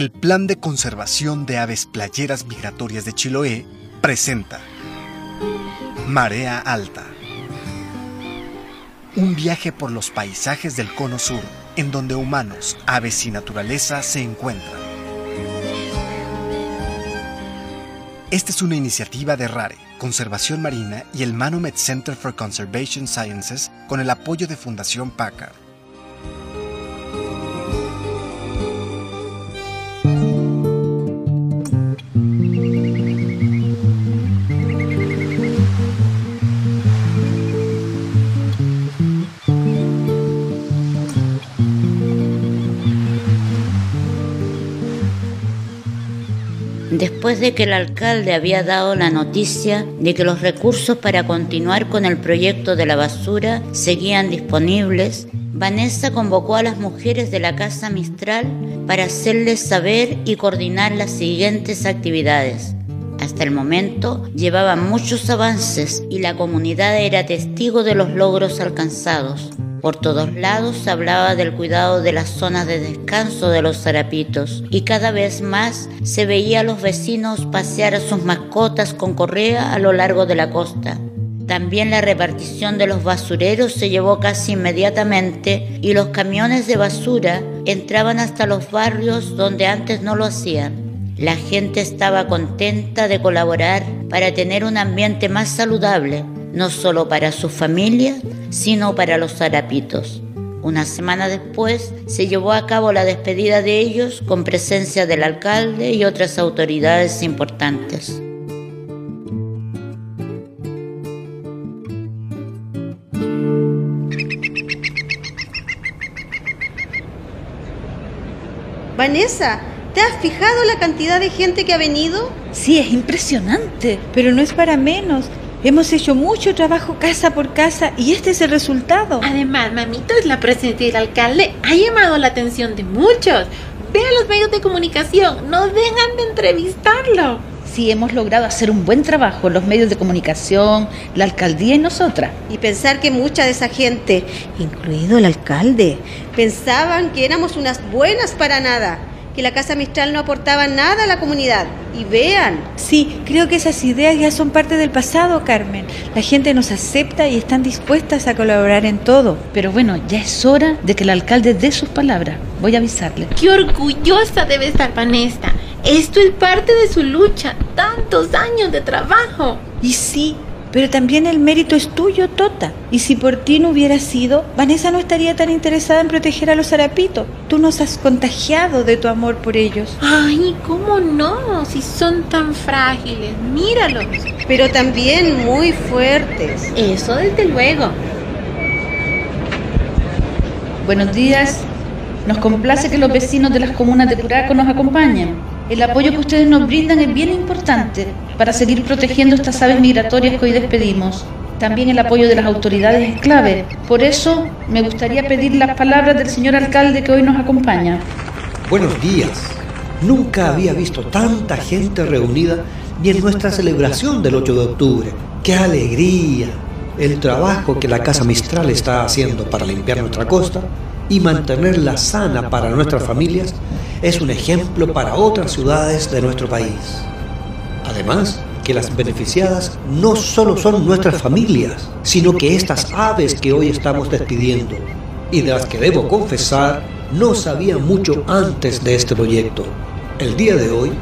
El Plan de Conservación de Aves Playeras Migratorias de Chiloé presenta Marea Alta. Un viaje por los paisajes del Cono Sur, en donde humanos, aves y naturaleza se encuentran. Esta es una iniciativa de RARE, Conservación Marina y el Manomet Center for Conservation Sciences con el apoyo de Fundación Packard. Después de que el alcalde había dado la noticia de que los recursos para continuar con el proyecto de la basura seguían disponibles, Vanessa convocó a las mujeres de la Casa Mistral para hacerles saber y coordinar las siguientes actividades. Hasta el momento llevaban muchos avances y la comunidad era testigo de los logros alcanzados. Por todos lados se hablaba del cuidado de las zonas de descanso de los zarapitos y cada vez más se veía a los vecinos pasear a sus mascotas con correa a lo largo de la costa. También la repartición de los basureros se llevó casi inmediatamente y los camiones de basura entraban hasta los barrios donde antes no lo hacían. La gente estaba contenta de colaborar para tener un ambiente más saludable, no solo para su familia, sino para los zarapitos. Una semana después se llevó a cabo la despedida de ellos con presencia del alcalde y otras autoridades importantes. Vanessa, ¿te has fijado la cantidad de gente que ha venido? Sí, es impresionante, pero no es para menos. Hemos hecho mucho trabajo casa por casa y este es el resultado. Además, mamitos, la presencia del alcalde ha llamado la atención de muchos. Ve a los medios de comunicación, no dejan de entrevistarlo. Sí, hemos logrado hacer un buen trabajo, los medios de comunicación, la alcaldía y nosotras. Y pensar que mucha de esa gente, incluido el alcalde, pensaban que éramos unas buenas para nada que la Casa Mistral no aportaba nada a la comunidad. Y vean. Sí, creo que esas ideas ya son parte del pasado, Carmen. La gente nos acepta y están dispuestas a colaborar en todo. Pero bueno, ya es hora de que el alcalde dé sus palabras. Voy a avisarle. Qué orgullosa debe estar Vanessa. Esto es parte de su lucha. Tantos años de trabajo. Y sí, pero también el mérito es tuyo, Tota. Y si por ti no hubiera sido, Vanessa no estaría tan interesada en proteger a los zarapitos. Tú nos has contagiado de tu amor por ellos. Ay, ¿cómo no? Si son tan frágiles, míralos. Pero también muy fuertes. Eso desde luego. Buenos días. Nos complace que los vecinos de las comunas de Curaco nos acompañen. El apoyo que ustedes nos brindan es bien importante para seguir protegiendo estas aves migratorias que hoy despedimos. También el apoyo de las autoridades es clave. Por eso me gustaría pedir las palabras del señor alcalde que hoy nos acompaña. Buenos días. Nunca había visto tanta gente reunida ni en nuestra celebración del 8 de octubre. ¡Qué alegría! El trabajo que la Casa Mistral está haciendo para limpiar nuestra costa y mantenerla sana para nuestras familias es un ejemplo para otras ciudades de nuestro país. Además, que las beneficiadas no solo son nuestras familias, sino que estas aves que hoy estamos despidiendo y de las que debo confesar no sabía mucho antes de este proyecto. El día de hoy,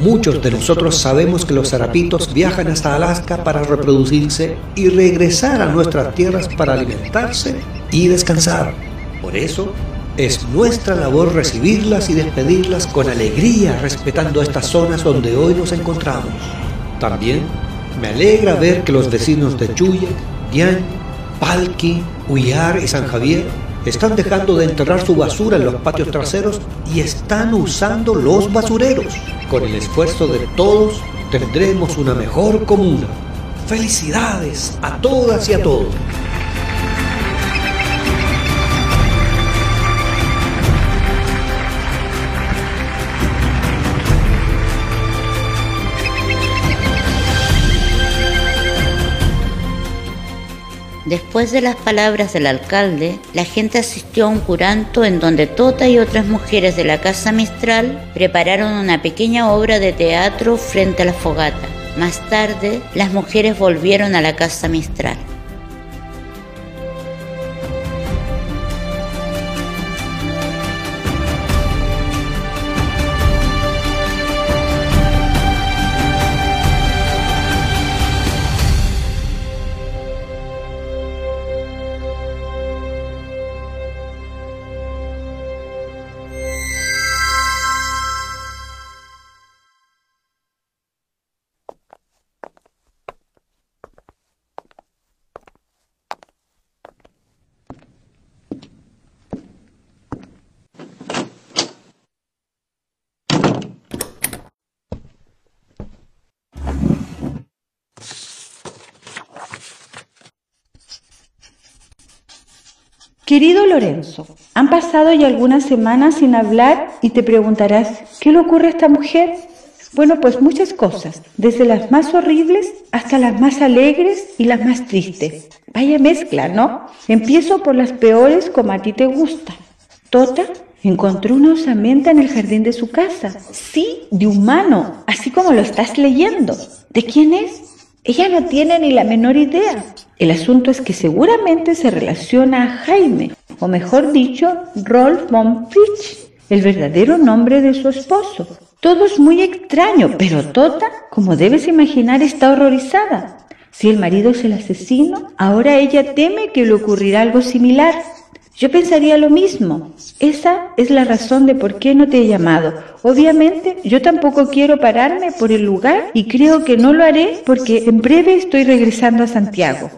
muchos de nosotros sabemos que los zarapitos viajan hasta Alaska para reproducirse y regresar a nuestras tierras para alimentarse y descansar. Por eso, es nuestra labor recibirlas y despedirlas con alegría, respetando estas zonas donde hoy nos encontramos. También me alegra ver que los vecinos de Chuya, Dian, Palqui, Huyar y San Javier están dejando de enterrar su basura en los patios traseros y están usando los basureros. Con el esfuerzo de todos tendremos una mejor comuna. Felicidades a todas y a todos. Después de las palabras del alcalde, la gente asistió a un curanto en donde Tota y otras mujeres de la Casa Mistral prepararon una pequeña obra de teatro frente a la fogata. Más tarde, las mujeres volvieron a la Casa Mistral. Querido Lorenzo, han pasado ya algunas semanas sin hablar y te preguntarás, ¿qué le ocurre a esta mujer? Bueno, pues muchas cosas, desde las más horribles hasta las más alegres y las más tristes. Vaya mezcla, ¿no? Empiezo por las peores como a ti te gusta. Tota encontró una osamenta en el jardín de su casa. Sí, de humano, así como lo estás leyendo. ¿De quién es? Ella no tiene ni la menor idea. El asunto es que seguramente se relaciona a Jaime, o mejor dicho, Rolf von Fitch, el verdadero nombre de su esposo. Todo es muy extraño, pero Tota, como debes imaginar, está horrorizada. Si el marido es el asesino, ahora ella teme que le ocurrirá algo similar. Yo pensaría lo mismo. Esa es la razón de por qué no te he llamado. Obviamente, yo tampoco quiero pararme por el lugar y creo que no lo haré porque en breve estoy regresando a Santiago.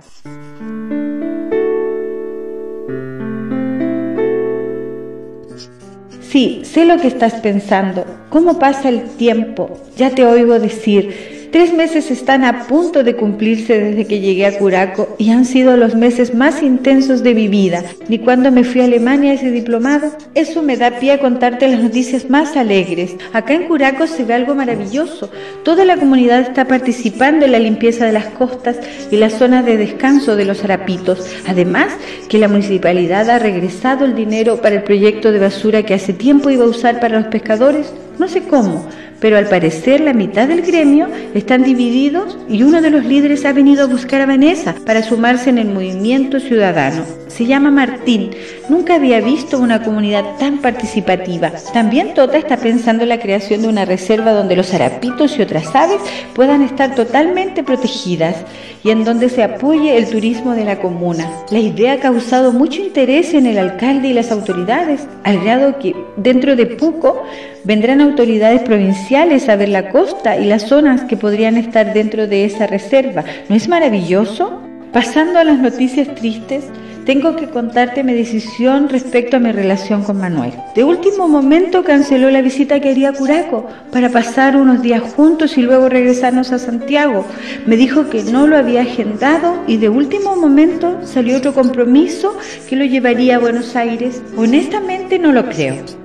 Sí, sé lo que estás pensando. ¿Cómo pasa el tiempo? Ya te oigo decir, Tres meses están a punto de cumplirse desde que llegué a Curaco y han sido los meses más intensos de mi vida. Ni cuando me fui a Alemania ese diplomado, eso me da pie a contarte las noticias más alegres. Acá en Curaco se ve algo maravilloso. Toda la comunidad está participando en la limpieza de las costas y las zonas de descanso de los harapitos. Además, que la municipalidad ha regresado el dinero para el proyecto de basura que hace tiempo iba a usar para los pescadores. No sé cómo, pero al parecer la mitad del gremio están divididos y uno de los líderes ha venido a buscar a Vanessa para sumarse en el movimiento ciudadano. Se llama Martín. Nunca había visto una comunidad tan participativa. También Tota está pensando en la creación de una reserva donde los harapitos y otras aves puedan estar totalmente protegidas y en donde se apoye el turismo de la comuna. La idea ha causado mucho interés en el alcalde y las autoridades, al grado que dentro de poco vendrán autoridades provinciales a ver la costa y las zonas que podrían estar dentro de esa reserva. ¿No es maravilloso? Pasando a las noticias tristes, tengo que contarte mi decisión respecto a mi relación con Manuel. De último momento canceló la visita que haría a Curaco para pasar unos días juntos y luego regresarnos a Santiago. Me dijo que no lo había agendado y de último momento salió otro compromiso que lo llevaría a Buenos Aires. Honestamente no lo creo.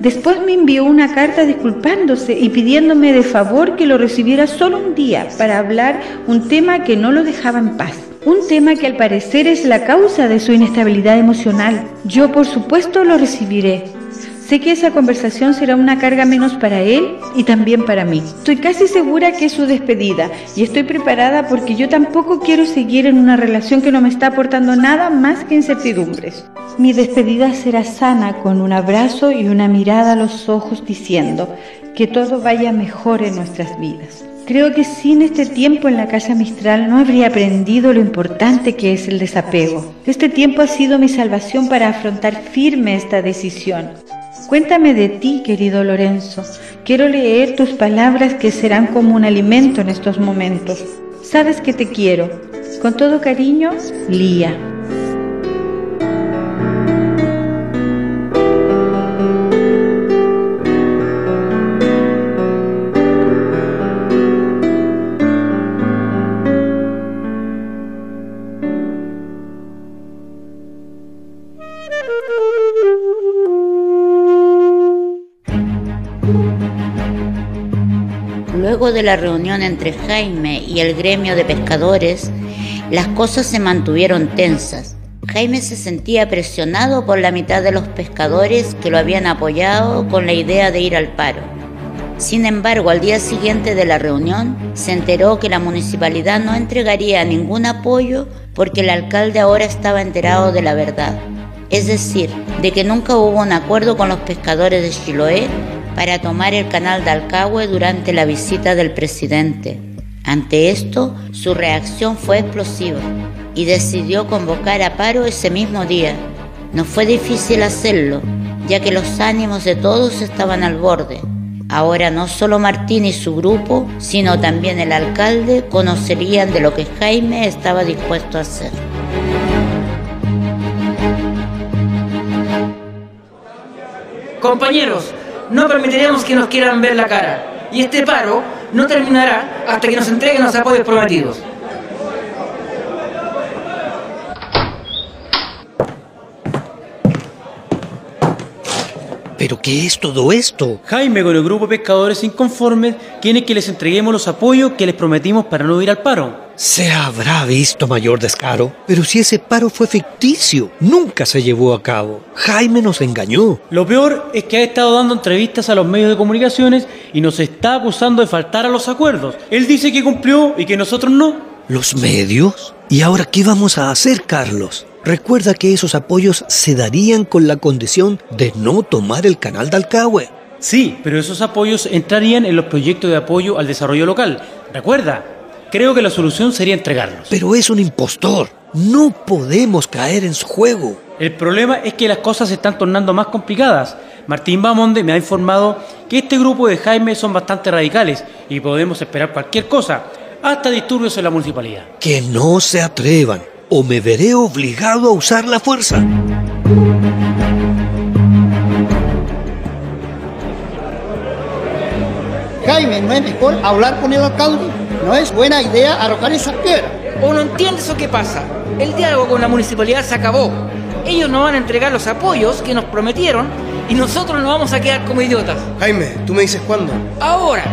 Después me envió una carta disculpándose y pidiéndome de favor que lo recibiera solo un día para hablar un tema que no lo dejaba en paz. Un tema que al parecer es la causa de su inestabilidad emocional. Yo por supuesto lo recibiré. Sé que esa conversación será una carga menos para él y también para mí. Estoy casi segura que es su despedida y estoy preparada porque yo tampoco quiero seguir en una relación que no me está aportando nada más que incertidumbres. Mi despedida será sana con un abrazo y una mirada a los ojos diciendo que todo vaya mejor en nuestras vidas. Creo que sin este tiempo en la casa Mistral no habría aprendido lo importante que es el desapego. Este tiempo ha sido mi salvación para afrontar firme esta decisión. Cuéntame de ti, querido Lorenzo. Quiero leer tus palabras que serán como un alimento en estos momentos. Sabes que te quiero. Con todo cariño, Lía. Luego de la reunión entre Jaime y el gremio de pescadores, las cosas se mantuvieron tensas. Jaime se sentía presionado por la mitad de los pescadores que lo habían apoyado con la idea de ir al paro. Sin embargo, al día siguiente de la reunión, se enteró que la municipalidad no entregaría ningún apoyo porque el alcalde ahora estaba enterado de la verdad, es decir, de que nunca hubo un acuerdo con los pescadores de Chiloé para tomar el canal de Alcagüe durante la visita del presidente. Ante esto, su reacción fue explosiva y decidió convocar a paro ese mismo día. No fue difícil hacerlo, ya que los ánimos de todos estaban al borde. Ahora no solo Martín y su grupo, sino también el alcalde conocerían de lo que Jaime estaba dispuesto a hacer. Compañeros, no permitiremos que nos quieran ver la cara. Y este paro no terminará hasta que nos entreguen los apoyos prometidos. ¿Pero qué es todo esto? Jaime con el grupo de pescadores inconformes quiere que les entreguemos los apoyos que les prometimos para no ir al paro. Se habrá visto mayor descaro, pero si ese paro fue ficticio, nunca se llevó a cabo. Jaime nos engañó. Lo peor es que ha estado dando entrevistas a los medios de comunicaciones y nos está acusando de faltar a los acuerdos. Él dice que cumplió y que nosotros no. ¿Los medios? ¿Y ahora qué vamos a hacer, Carlos? Recuerda que esos apoyos se darían con la condición de no tomar el canal de Alcagüe. Sí, pero esos apoyos entrarían en los proyectos de apoyo al desarrollo local. Recuerda, creo que la solución sería entregarlos. Pero es un impostor. No podemos caer en su juego. El problema es que las cosas se están tornando más complicadas. Martín Bamonde me ha informado que este grupo de Jaime son bastante radicales y podemos esperar cualquier cosa, hasta disturbios en la municipalidad. Que no se atrevan o me veré obligado a usar la fuerza. Jaime, ¿no es mejor hablar con el alcalde? No es buena idea arrojar esas piedras. ¿O no entiendes o qué pasa? El diálogo con la municipalidad se acabó. Ellos nos van a entregar los apoyos que nos prometieron y nosotros nos vamos a quedar como idiotas. Jaime, ¿tú me dices cuándo? Ahora.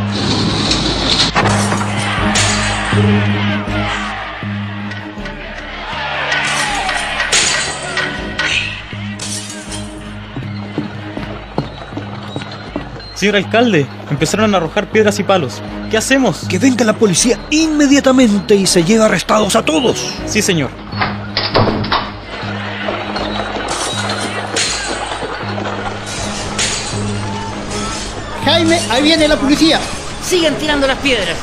Señor alcalde, empezaron a arrojar piedras y palos. ¿Qué hacemos? Que venga la policía inmediatamente y se lleve arrestados a todos. Sí, señor. Jaime, ahí viene la policía. Sigan tirando las piedras.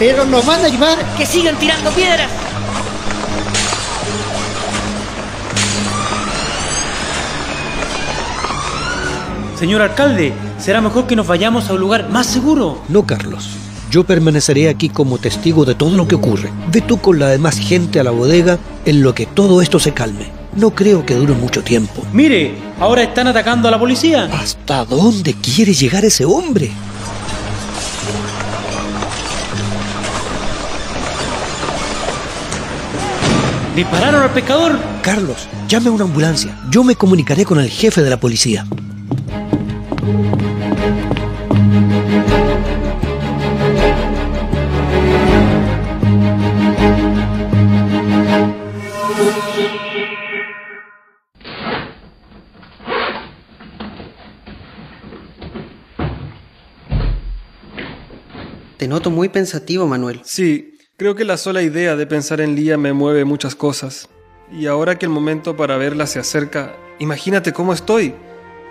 Pero nos van a llevar. Que sigan tirando piedras. Señor alcalde, será mejor que nos vayamos a un lugar más seguro. No, Carlos. Yo permaneceré aquí como testigo de todo lo que ocurre. Ve tú con la demás gente a la bodega en lo que todo esto se calme. No creo que dure mucho tiempo. Mire, ahora están atacando a la policía. ¿Hasta dónde quiere llegar ese hombre? ¿Dispararon al pescador? Carlos, llame a una ambulancia. Yo me comunicaré con el jefe de la policía. Te noto muy pensativo, Manuel. Sí, creo que la sola idea de pensar en Lía me mueve muchas cosas. Y ahora que el momento para verla se acerca, imagínate cómo estoy.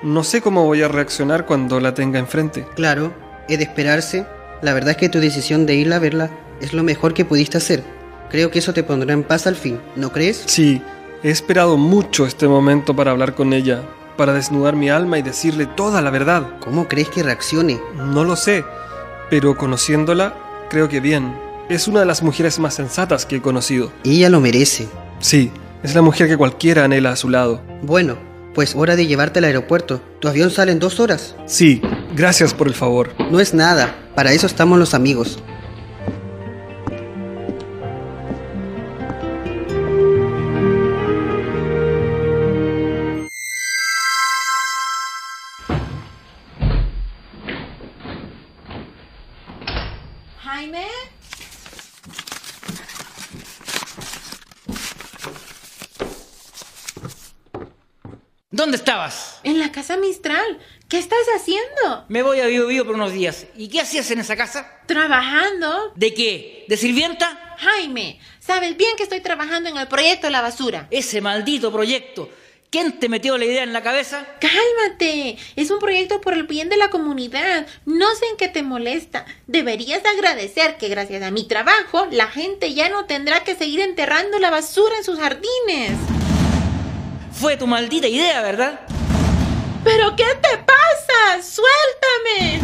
No sé cómo voy a reaccionar cuando la tenga enfrente. Claro, he de esperarse. La verdad es que tu decisión de ir a verla es lo mejor que pudiste hacer. Creo que eso te pondrá en paz al fin, ¿no crees? Sí, he esperado mucho este momento para hablar con ella, para desnudar mi alma y decirle toda la verdad. ¿Cómo crees que reaccione? No lo sé, pero conociéndola, creo que bien. Es una de las mujeres más sensatas que he conocido. Ella lo merece. Sí, es la mujer que cualquiera anhela a su lado. Bueno, pues hora de llevarte al aeropuerto. Tu avión sale en dos horas. Sí, gracias por el favor. No es nada, para eso estamos los amigos. Casa Mistral. ¿Qué estás haciendo? Me voy a Vivo Vivo por unos días. ¿Y qué hacías en esa casa? Trabajando. ¿De qué? ¿De sirvienta? Jaime, sabes bien que estoy trabajando en el proyecto de la basura. Ese maldito proyecto. ¿Quién te metió la idea en la cabeza? Cálmate. Es un proyecto por el bien de la comunidad. No sé en qué te molesta. Deberías agradecer que gracias a mi trabajo la gente ya no tendrá que seguir enterrando la basura en sus jardines. Fue tu maldita idea, ¿verdad? ¿Pero qué te pasa? ¡Suéltame!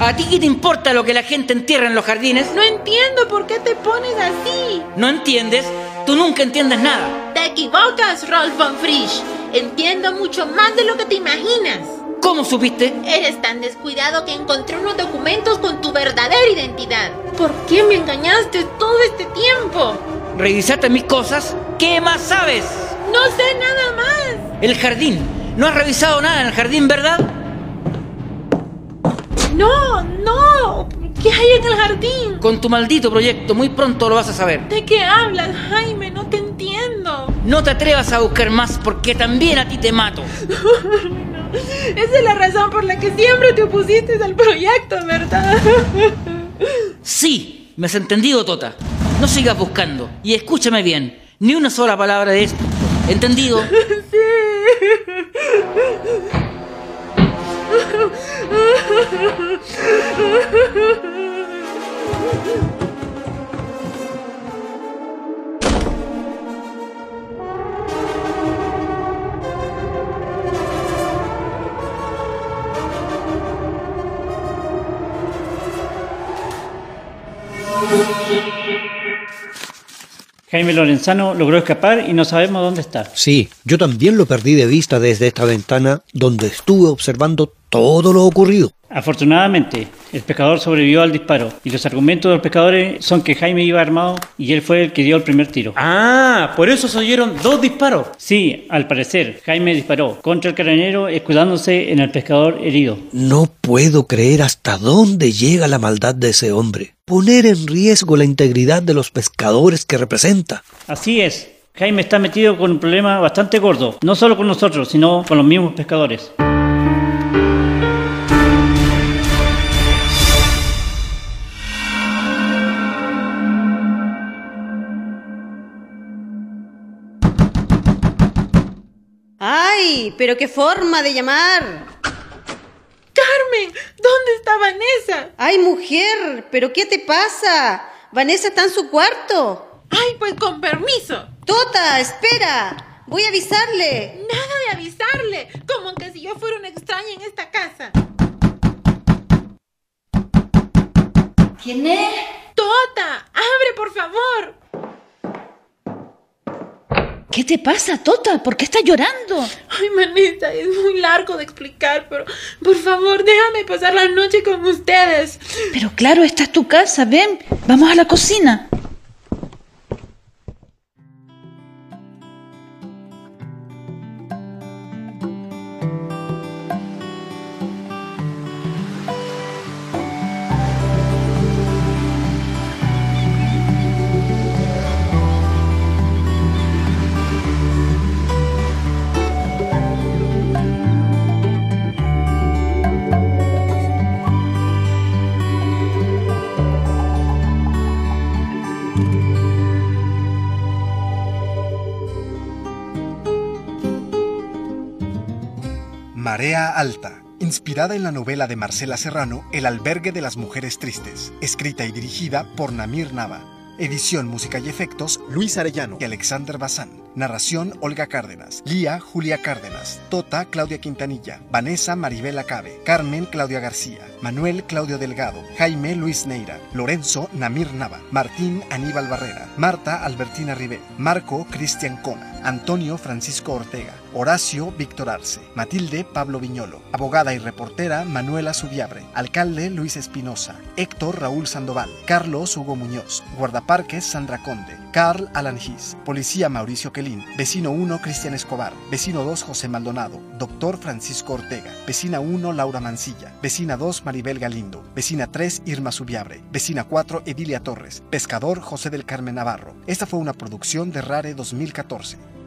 ¿A ti qué te importa lo que la gente entierra en los jardines? No entiendo por qué te pones así. ¿No entiendes? Tú nunca entiendes nada. Te equivocas, Rolf von Frisch. Entiendo mucho más de lo que te imaginas. ¿Cómo supiste? Eres tan descuidado que encontré unos documentos con tu verdadera identidad. ¿Por qué me engañaste todo este tiempo? ¿Revisaste mis cosas? ¿Qué más sabes? No sé nada más. El jardín. ¿No has revisado nada en el jardín, verdad? No, no. ¿Qué hay en el jardín? Con tu maldito proyecto, muy pronto lo vas a saber. ¿De qué hablas, Jaime? No te entiendo. No te atrevas a buscar más porque también a ti te mato. Esa es la razón por la que siempre te opusiste al proyecto, ¿verdad? Sí, me has entendido, Tota. No sigas buscando. Y escúchame bien, ni una sola palabra de esto. ¿Entendido? Sí. Ha ha ha ha! Jaime Lorenzano logró escapar y no sabemos dónde está. Sí, yo también lo perdí de vista desde esta ventana donde estuve observando todo lo ocurrido. Afortunadamente, el pescador sobrevivió al disparo y los argumentos de los pescadores son que Jaime iba armado y él fue el que dio el primer tiro. Ah, por eso se oyeron dos disparos. Sí, al parecer, Jaime disparó contra el carabinero escudándose en el pescador herido. No puedo creer hasta dónde llega la maldad de ese hombre. Poner en riesgo la integridad de los pescadores que representa. Así es, Jaime está metido con un problema bastante gordo, no solo con nosotros, sino con los mismos pescadores. ¡Ay! ¿Pero qué forma de llamar? Carmen, ¿dónde está Vanessa? ¡Ay, mujer! ¿Pero qué te pasa? Vanessa está en su cuarto. Ay, pues con permiso. Tota, espera. Voy a avisarle. Nada de avisarle. Como que si yo fuera una extraña en esta casa. ¿Quién es? Tota, abre, por favor. ¿Qué te pasa, Tota? ¿Por qué estás llorando? Ay, manita, es muy largo de explicar, pero por favor, déjame pasar la noche con ustedes. Pero claro, esta es tu casa, ven, vamos a la cocina. Marea Alta, inspirada en la novela de Marcela Serrano El albergue de las mujeres tristes, escrita y dirigida por Namir Nava. Edición, música y efectos, Luis Arellano y Alexander Bazán. Narración, Olga Cárdenas. Lía, Julia Cárdenas. Tota, Claudia Quintanilla. Vanessa, Maribel Acabe. Carmen, Claudia García. Manuel, Claudio Delgado. Jaime, Luis Neira. Lorenzo, Namir Nava. Martín, Aníbal Barrera. Marta, Albertina Ribel. Marco, Cristian Cona. Antonio, Francisco Ortega. Horacio, Víctor Arce. Matilde, Pablo Viñolo. Abogada y reportera, Manuela Subiabre. Alcalde, Luis Espinosa. Héctor, Raúl Sandoval. Carlos, Hugo Muñoz. Guardaparques, Sandra Conde. Carl Alan Gis. Policía, Mauricio Kelly. Vecino 1, Cristian Escobar. Vecino 2, José Maldonado. Doctor Francisco Ortega. Vecina 1, Laura Mancilla. Vecina 2, Maribel Galindo. Vecina 3, Irma Subiabre. Vecina 4, Edilia Torres. Pescador, José del Carmen Navarro. Esta fue una producción de Rare 2014.